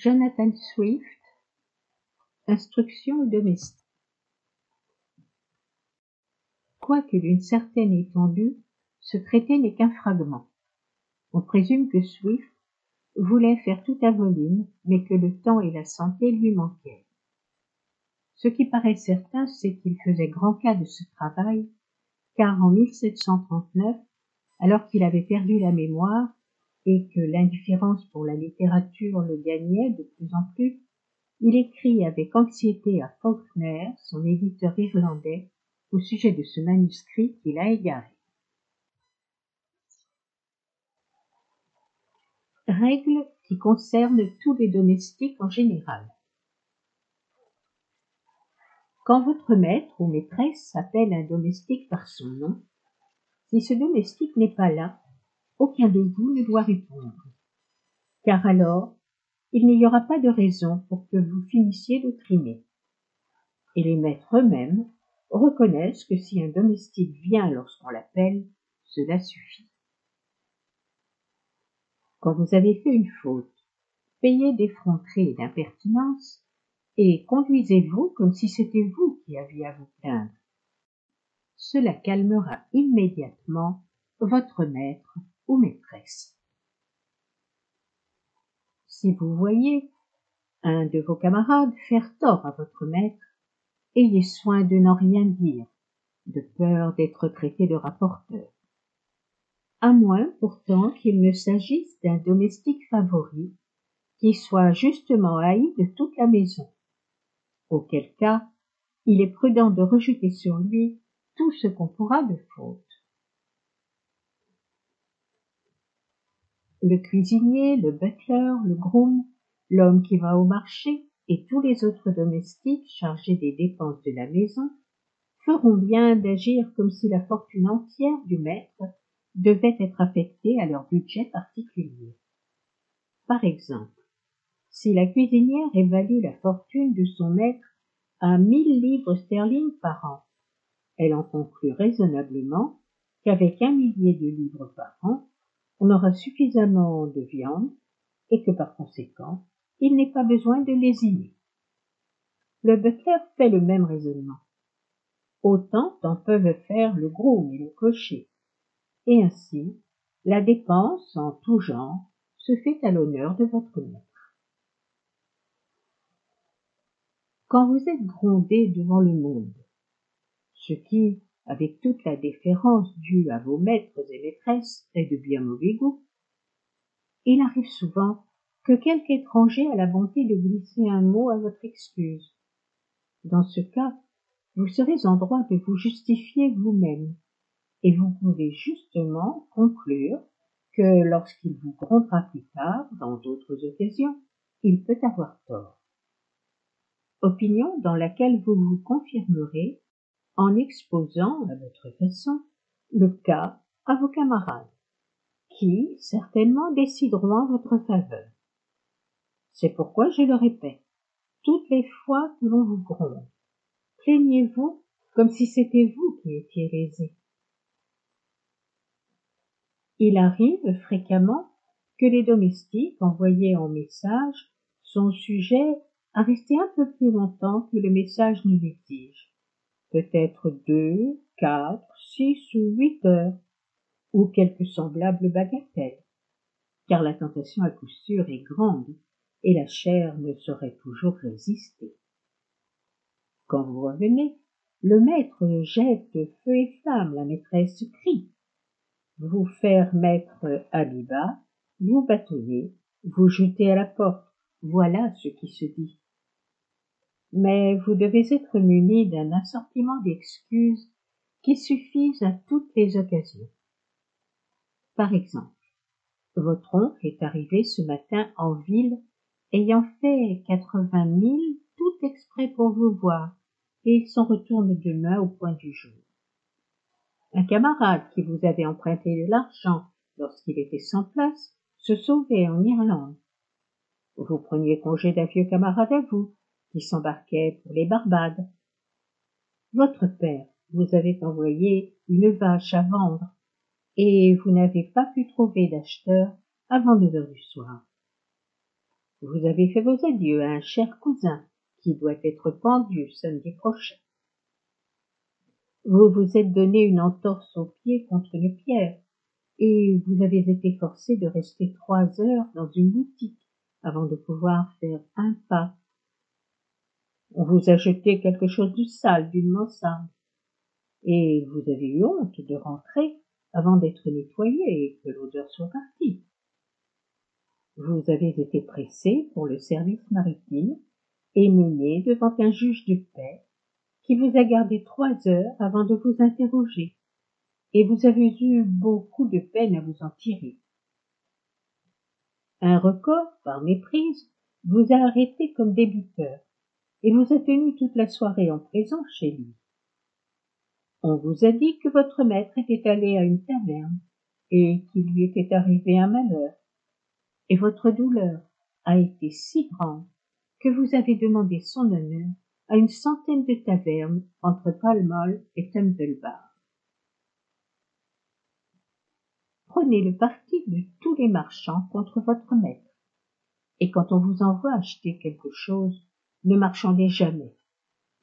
Jonathan Swift Instruction domestique Quoique d'une certaine étendue, ce traité n'est qu'un fragment. On présume que Swift voulait faire tout un volume, mais que le temps et la santé lui manquaient. Ce qui paraît certain, c'est qu'il faisait grand cas de ce travail, car en 1739, alors qu'il avait perdu la mémoire et que l'indifférence pour la littérature le gagnait de plus en plus, il écrit avec anxiété à Faulkner, son éditeur irlandais, au sujet de ce manuscrit qu'il a égaré. Règles qui concernent tous les domestiques en général. Quand votre maître ou maîtresse appelle un domestique par son nom, si ce domestique n'est pas là, aucun de vous ne doit répondre. Car alors, il n'y aura pas de raison pour que vous finissiez de trimer. Et les maîtres eux-mêmes reconnaissent que si un domestique vient lorsqu'on l'appelle, cela suffit. Quand vous avez fait une faute, payez d'effronterie et d'impertinence, et conduisez-vous comme si c'était vous qui aviez à vous plaindre. Cela calmera immédiatement votre maître maîtresse. Si vous voyez un de vos camarades faire tort à votre maître, ayez soin de n'en rien dire, de peur d'être traité de rapporteur. À moins pourtant qu'il ne s'agisse d'un domestique favori qui soit justement haï de toute la maison auquel cas il est prudent de rejeter sur lui tout ce qu'on pourra de faute. Le cuisinier, le butler, le groom, l'homme qui va au marché et tous les autres domestiques chargés des dépenses de la maison feront bien d'agir comme si la fortune entière du maître devait être affectée à leur budget particulier. Par exemple, si la cuisinière évalue la fortune de son maître à mille livres sterling par an, elle en conclut raisonnablement qu'avec un millier de livres par an, on aura suffisamment de viande et que par conséquent, il n'est pas besoin de lésiner. Le butler fait le même raisonnement. Autant en peuvent faire le groom et le cocher. Et ainsi, la dépense en tout genre se fait à l'honneur de votre maître. quand vous êtes grondé devant le monde, ce qui, avec toute la déférence due à vos maîtres et maîtresses, est de bien mauvais goût, il arrive souvent que quelque étranger a la bonté de glisser un mot à votre excuse. Dans ce cas, vous serez en droit de vous justifier vous-même, et vous pouvez justement conclure que lorsqu'il vous grondera plus tard, dans d'autres occasions, il peut avoir tort opinion dans laquelle vous vous confirmerez en exposant à votre façon le cas à vos camarades, qui certainement décideront en votre faveur. C'est pourquoi je le répète, toutes les fois que l'on vous gronde, plaignez-vous comme si c'était vous qui étiez lésé. Il arrive fréquemment que les domestiques envoyés en message sont sujets à rester un peu plus longtemps que le message ne l'exige, peut-être deux, quatre, six ou huit heures, ou quelque semblable bagatelle, car la tentation à coup sûr est grande, et la chair ne saurait toujours résister. Quand vous revenez, le maître jette feu et flamme, la maîtresse crie. Vous faire mettre à bas, vous bâtonnez, vous jetez à la porte, voilà ce qui se dit mais vous devez être muni d'un assortiment d'excuses qui suffisent à toutes les occasions. Par exemple, votre oncle est arrivé ce matin en ville ayant fait quatre-vingt mille tout exprès pour vous voir, et il s'en retourne demain au point du jour. Un camarade qui vous avait emprunté de l'argent lorsqu'il était sans place se sauvait en Irlande. Vous preniez congé d'un vieux camarade à vous, qui s'embarquait pour les Barbades. Votre père vous avait envoyé une vache à vendre, et vous n'avez pas pu trouver d'acheteur avant neuf heures du soir. Vous avez fait vos adieux à un cher cousin qui doit être pendu samedi prochain. Vous vous êtes donné une entorse au pied contre une pierre, et vous avez été forcé de rester trois heures dans une boutique avant de pouvoir faire un pas. On vous a jeté quelque chose de sale d'une mansarde, et vous avez eu honte de rentrer avant d'être nettoyé et que l'odeur soit partie. Vous avez été pressé pour le service maritime et mené devant un juge de paix qui vous a gardé trois heures avant de vous interroger, et vous avez eu beaucoup de peine à vous en tirer. Un record, par méprise, vous a arrêté comme débiteur, et vous a tenu toute la soirée en présence chez lui. On vous a dit que votre maître était allé à une taverne, et qu'il lui était arrivé un malheur, et votre douleur a été si grande que vous avez demandé son honneur à une centaine de tavernes entre Pall Mall et Temple Bar. Prenez le parti de tous les marchands contre votre maître. Et quand on vous envoie acheter quelque chose, ne marchandez jamais,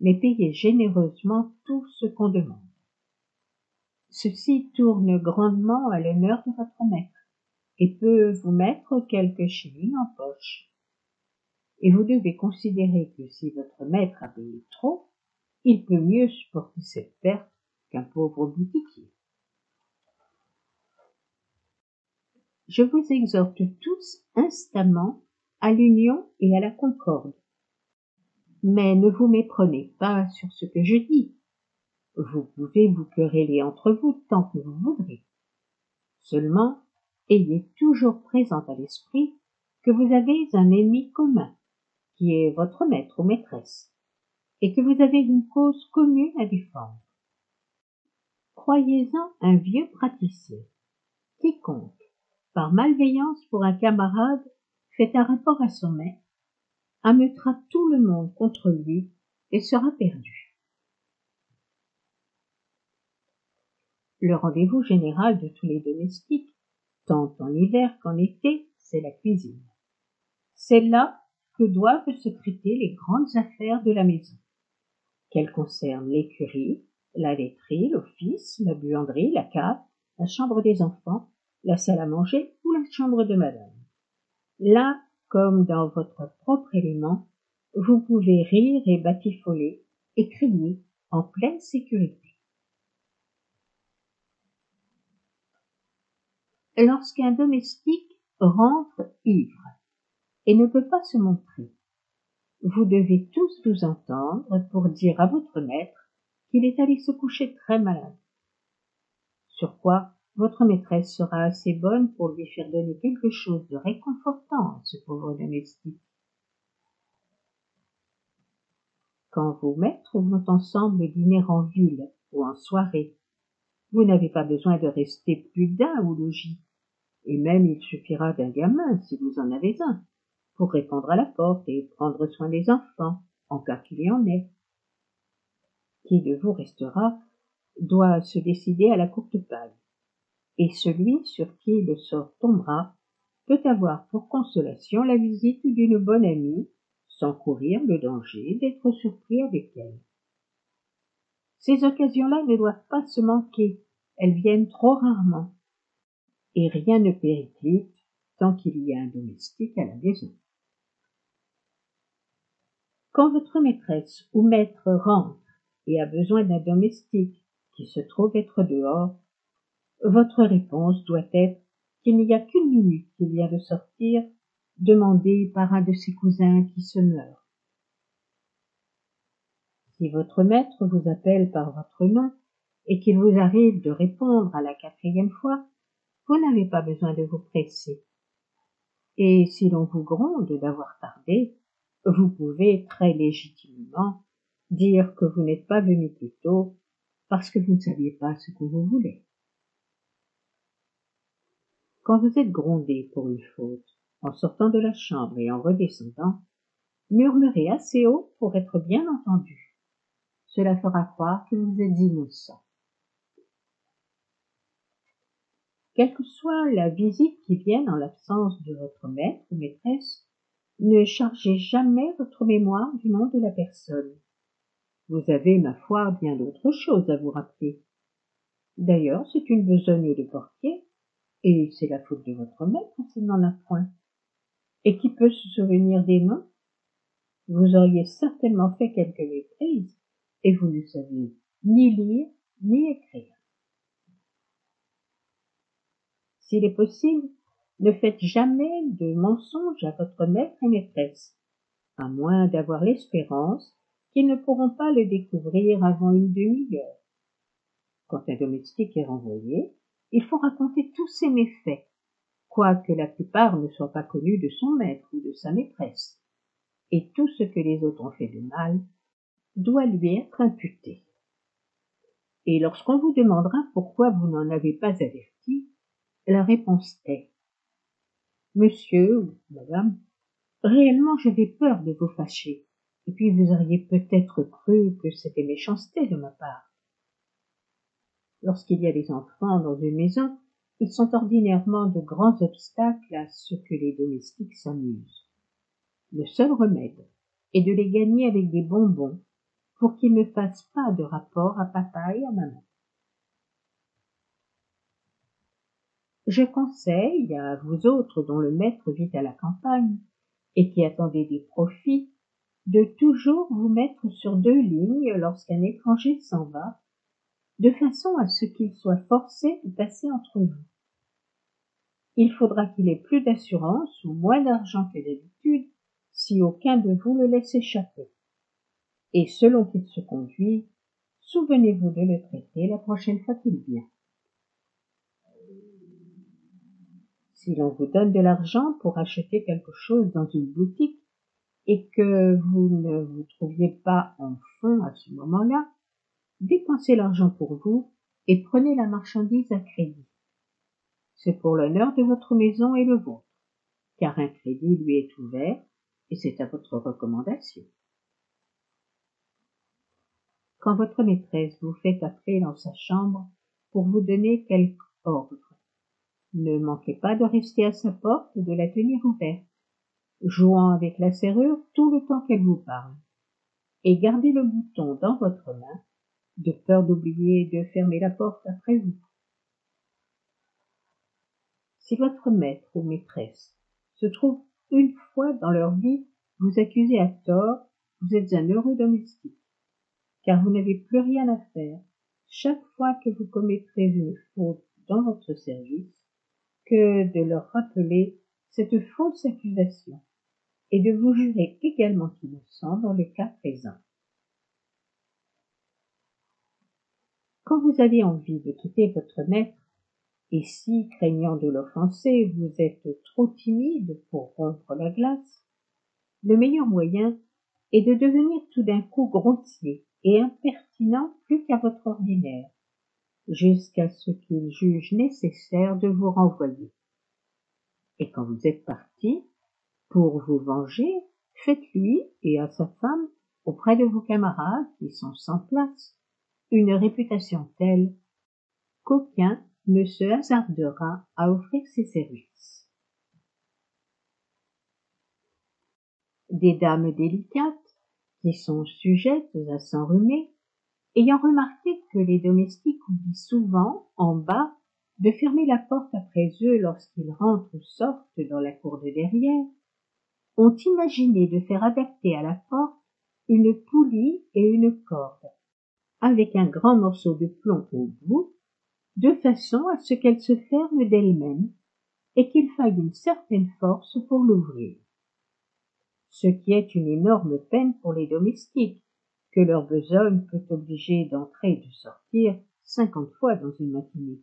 mais payez généreusement tout ce qu'on demande. Ceci tourne grandement à l'honneur de votre maître et peut vous mettre quelques shillings en poche et vous devez considérer que si votre maître a payé trop, il peut mieux supporter cette perte qu'un pauvre boutiquier. Je vous exhorte tous instamment à l'union et à la concorde. Mais ne vous méprenez pas sur ce que je dis. Vous pouvez vous quereller entre vous tant que vous voudrez. Seulement, ayez toujours présent à l'esprit que vous avez un ennemi commun, qui est votre maître ou maîtresse, et que vous avez une cause commune à défendre. Croyez-en un vieux praticien. Quiconque, par malveillance pour un camarade, fait un rapport à son maître, ameutera tout le monde contre lui et sera perdu. Le rendez-vous général de tous les domestiques, tant en hiver qu'en été, c'est la cuisine. C'est là que doivent se traiter les grandes affaires de la maison, qu'elles concernent l'écurie, la laiterie, l'office, la buanderie, la cave, la chambre des enfants, la salle à manger ou la chambre de madame. Là, comme dans votre propre élément, vous pouvez rire et batifoler et crier en pleine sécurité. Lorsqu'un domestique rentre ivre, et ne peut pas se montrer. Vous devez tous vous entendre pour dire à votre maître qu'il est allé se coucher très malade. Sur quoi votre maîtresse sera assez bonne pour lui faire donner quelque chose de réconfortant à ce pauvre domestique. Quand vos maîtres vont ensemble dîner en ville ou en soirée, vous n'avez pas besoin de rester plus d'un au logis, et même il suffira d'un gamin si vous en avez un pour répondre à la porte et prendre soin des enfants, en cas qu'il y en ait. Qui de vous restera doit se décider à la courte paille, et celui sur qui le sort tombera peut avoir pour consolation la visite d'une bonne amie, sans courir le danger d'être surpris avec elle. Ces occasions-là ne doivent pas se manquer, elles viennent trop rarement, et rien ne périclite tant qu'il y a un domestique à la maison. Quand votre maîtresse ou maître rentre et a besoin d'un domestique qui se trouve être dehors, votre réponse doit être qu'il n'y a qu'une minute qu'il vient de sortir, demandé par un de ses cousins qui se meurt. Si votre maître vous appelle par votre nom et qu'il vous arrive de répondre à la quatrième fois, vous n'avez pas besoin de vous presser. Et si l'on vous gronde d'avoir tardé, vous pouvez très légitimement dire que vous n'êtes pas venu plus tôt parce que vous ne saviez pas ce que vous voulez. Quand vous êtes grondé pour une faute, en sortant de la chambre et en redescendant, murmurez assez haut pour être bien entendu. Cela fera croire que vous êtes innocent. Quelle que soit la visite qui vienne en l'absence de votre maître ou maîtresse, Ne chargez jamais votre mémoire du nom de la personne. Vous avez, ma foi, bien d'autres choses à vous rappeler. D'ailleurs, c'est une besogne de portier, et c'est la faute de votre maître s'il n'en a point. Et qui peut se souvenir des noms Vous auriez certainement fait quelques méprises, et vous ne saviez ni lire ni écrire. S'il est possible, ne faites jamais de mensonges à votre maître et maîtresse, à moins d'avoir l'espérance qu'ils ne pourront pas le découvrir avant une demi-heure. Quand un domestique est renvoyé, il faut raconter tous ses méfaits, quoique la plupart ne soient pas connus de son maître ou de sa maîtresse, et tout ce que les autres ont fait de mal doit lui être imputé. Et lorsqu'on vous demandera pourquoi vous n'en avez pas averti, la réponse est Monsieur ou madame, réellement j'avais peur de vous fâcher, et puis vous auriez peut-être cru que c'était méchanceté de ma part. Lorsqu'il y a des enfants dans une maison, ils sont ordinairement de grands obstacles à ce que les domestiques s'amusent. Le seul remède est de les gagner avec des bonbons pour qu'ils ne fassent pas de rapport à papa et à maman. Je conseille à vous autres dont le maître vit à la campagne et qui attendez des profits de toujours vous mettre sur deux lignes lorsqu'un étranger s'en va, de façon à ce qu'il soit forcé de passer entre vous. Il faudra qu'il ait plus d'assurance ou moins d'argent que d'habitude si aucun de vous le laisse échapper. Et selon qu'il se conduit, souvenez-vous de le traiter la prochaine fois qu'il vient. Si l'on vous donne de l'argent pour acheter quelque chose dans une boutique et que vous ne vous trouviez pas en fonds à ce moment-là, dépensez l'argent pour vous et prenez la marchandise à crédit. C'est pour l'honneur de votre maison et le vôtre, car un crédit lui est ouvert et c'est à votre recommandation. Quand votre maîtresse vous fait appeler dans sa chambre pour vous donner quelque ordre, ne manquez pas de rester à sa porte et de la tenir ouverte, jouant avec la serrure tout le temps qu'elle vous parle, et gardez le bouton dans votre main, de peur d'oublier de fermer la porte après vous. Si votre maître ou maîtresse se trouve une fois dans leur vie vous accuser à tort, vous êtes un heureux domestique, car vous n'avez plus rien à faire chaque fois que vous commettrez une faute dans votre service que de leur rappeler cette fausse accusation et de vous jurer également innocent dans le cas présent. Quand vous avez envie de quitter votre maître, et si, craignant de l'offenser, vous êtes trop timide pour rompre la glace, le meilleur moyen est de devenir tout d'un coup grossier et impertinent plus qu'à votre ordinaire, jusqu'à ce qu'il juge nécessaire de vous renvoyer. Et quand vous êtes parti, pour vous venger, faites-lui et à sa femme, auprès de vos camarades qui sont sans place, une réputation telle qu'aucun ne se hasardera à offrir ses services. Des dames délicates, qui sont sujettes à s'enrhumer, ayant remarqué que les domestiques oublient souvent, en bas, de fermer la porte après eux lorsqu'ils rentrent ou sortent dans la cour de derrière, ont imaginé de faire adapter à la porte une poulie et une corde, avec un grand morceau de plomb au bout, de façon à ce qu'elle se ferme d'elle-même et qu'il faille une certaine force pour l'ouvrir. Ce qui est une énorme peine pour les domestiques, que leur besogne peut obliger d'entrer et de sortir cinquante fois dans une matinée.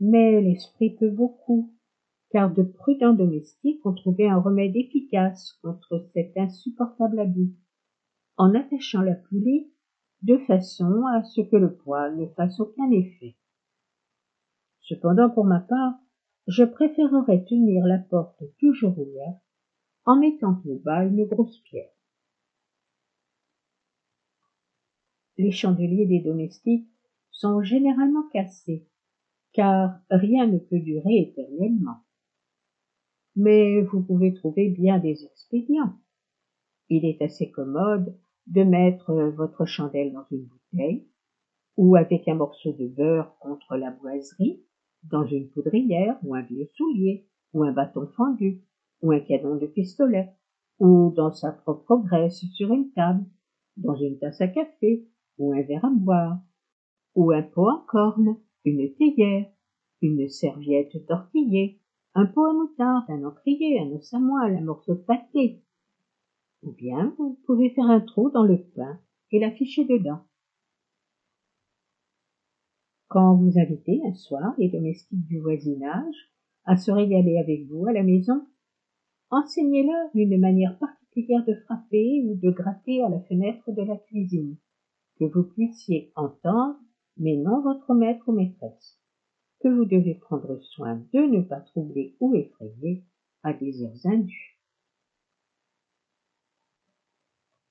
Mais l'esprit peut beaucoup, car de prudents domestiques ont trouvé un remède efficace contre cet insupportable abus, en attachant la poulie de façon à ce que le poil ne fasse aucun effet. Cependant, pour ma part, je préférerais tenir la porte toujours ouverte en mettant au bas une grosse pierre. Les chandeliers des domestiques sont généralement cassés, car rien ne peut durer éternellement. mais vous pouvez trouver bien des expédients. Il est assez commode de mettre votre chandelle dans une bouteille, ou avec un morceau de beurre contre la boiserie, dans une poudrière ou un vieux soulier, ou un bâton fendu, ou un canon de pistolet, ou dans sa propre graisse sur une table, dans une tasse à café, ou un verre à boire, ou un pot en corne, une théière, une serviette tortillée, un pot à moutarde, un encrier, un os à un morceau de pâté. Ou bien vous pouvez faire un trou dans le pain et l'afficher dedans. Quand vous invitez un soir les domestiques du voisinage à se régaler avec vous à la maison, enseignez-leur une manière particulière de frapper ou de gratter à la fenêtre de la cuisine, que vous puissiez entendre, mais non votre maître ou maîtresse, que vous devez prendre soin de ne pas troubler ou effrayer à des heures indues.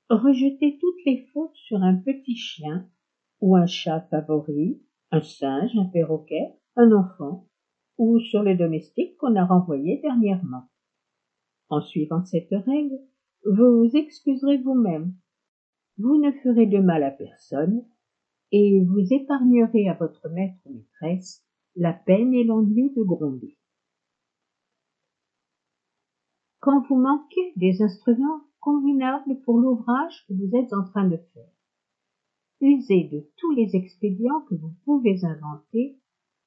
Rejetez toutes les fautes sur un petit chien ou un chat favori, un singe, un perroquet, un enfant, ou sur le domestique qu'on a renvoyé dernièrement. En suivant cette règle, vous vous excuserez vous-même. Vous ne ferez de mal à personne, et vous épargnerez à votre maître maîtresse la peine et l'ennui de gronder. Quand vous manquez des instruments convenables pour l'ouvrage que vous êtes en train de faire, usez de tous les expédients que vous pouvez inventer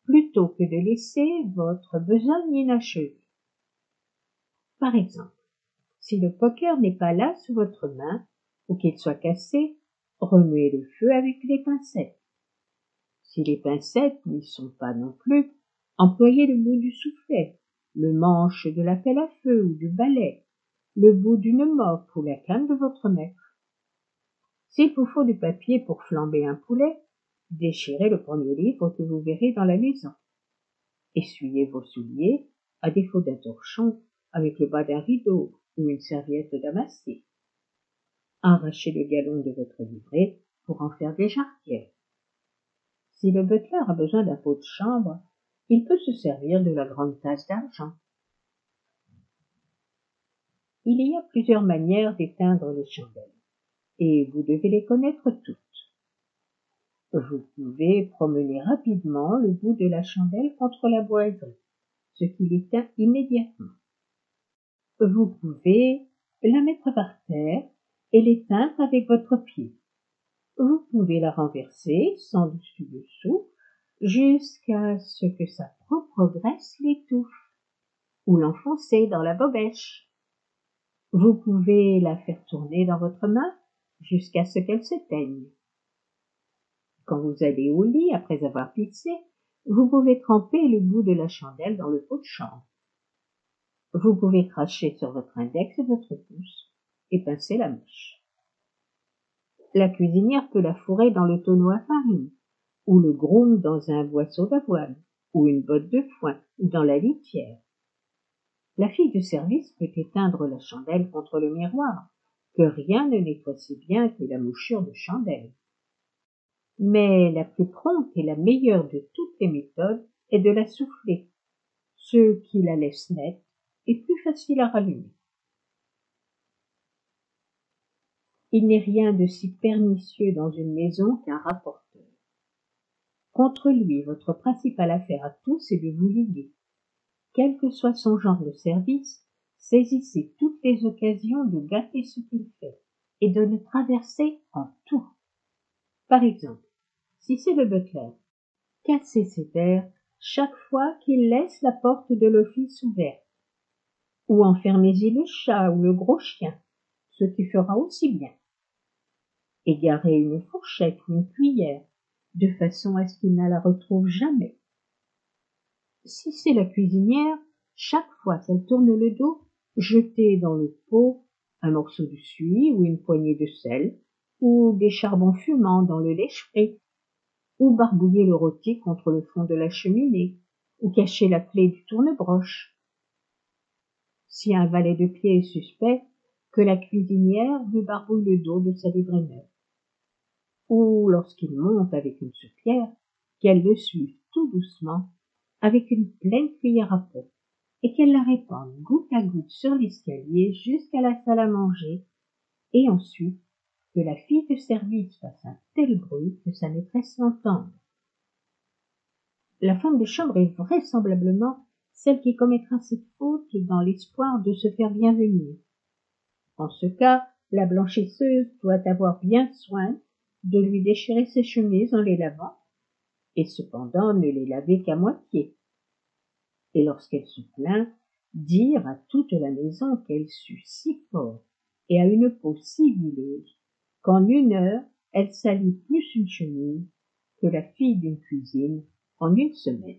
plutôt que de laisser votre besogne inachevée. Par exemple, si le poker n'est pas là sous votre main, ou qu'il soit cassé, remuez le feu avec les pincettes. Si les pincettes n'y sont pas non plus, employez le bout du soufflet, le manche de la pelle à feu ou du balai, le bout d'une moque ou la canne de votre maître. S'il vous faut du papier pour flamber un poulet, déchirez le premier livre que vous verrez dans la maison. Essuyez vos souliers, à défaut d'un torchon, avec le bas d'un rideau ou une serviette damassée. Arrachez le galon de votre livret pour en faire des jarretières. Si le butler a besoin d'un pot de chambre, il peut se servir de la grande tasse d'argent. Il y a plusieurs manières d'éteindre les chandelles, et vous devez les connaître toutes. Vous pouvez promener rapidement le bout de la chandelle contre la boiserie, ce qui l'éteint immédiatement vous pouvez la mettre par terre et l'éteindre avec votre pied. Vous pouvez la renverser sans dessus dessous jusqu'à ce que sa propre graisse l'étouffe ou l'enfoncer dans la bobèche. Vous pouvez la faire tourner dans votre main jusqu'à ce qu'elle s'éteigne. Quand vous allez au lit après avoir pissé, vous pouvez tremper le bout de la chandelle dans le pot de chambre. Vous pouvez cracher sur votre index et votre pouce et pincer la mèche. La cuisinière peut la fourrer dans le tonneau à farine, ou le groom dans un boisseau d'avoine, ou une botte de foin, ou dans la litière. La fille de service peut éteindre la chandelle contre le miroir, que rien ne nettoie si bien que la mouchure de chandelle. Mais la plus prompte et la meilleure de toutes les méthodes est de la souffler, ce qui la laisse nette plus facile à rallumer. Il n'est rien de si pernicieux dans une maison qu'un rapporteur. Contre lui, votre principale affaire à tous est de vous liguer. Quel que soit son genre de service, saisissez toutes les occasions de gâter ce qu'il fait et de le traverser en tout. Par exemple, si c'est le butler, cassez ses verres chaque fois qu'il laisse la porte de l'office ouverte ou enfermez-y le chat ou le gros chien, ce qui fera aussi bien. Égarez une fourchette ou une cuillère, de façon à ce qu'il ne la retrouve jamais. Si c'est la cuisinière, chaque fois qu'elle tourne le dos, jetez dans le pot un morceau de suie ou une poignée de sel, ou des charbons fumants dans le lèche ou barbouillez le rôti contre le fond de la cheminée, ou cachez la clé du tourne-broche si un valet de pied est suspect, que la cuisinière lui barbouille le dos de sa livrée. Ou lorsqu'il monte avec une soupière, qu'elle le suive tout doucement avec une pleine cuillère à peau. et qu'elle la répande goutte à goutte sur l'escalier jusqu'à la salle à manger, et ensuite que la fille de service fasse un tel bruit que sa maîtresse l'entende. La femme de chambre est vraisemblablement celle qui commettra cette faute dans l'espoir de se faire bien venir. En ce cas, la blanchisseuse doit avoir bien soin de lui déchirer ses chemises en les lavant, et cependant ne les laver qu'à moitié. Et lorsqu'elle se plaint, dire à toute la maison qu'elle sue si fort et a une peau si vileuse qu'en une heure elle salit plus une chemise que la fille d'une cuisine en une semaine.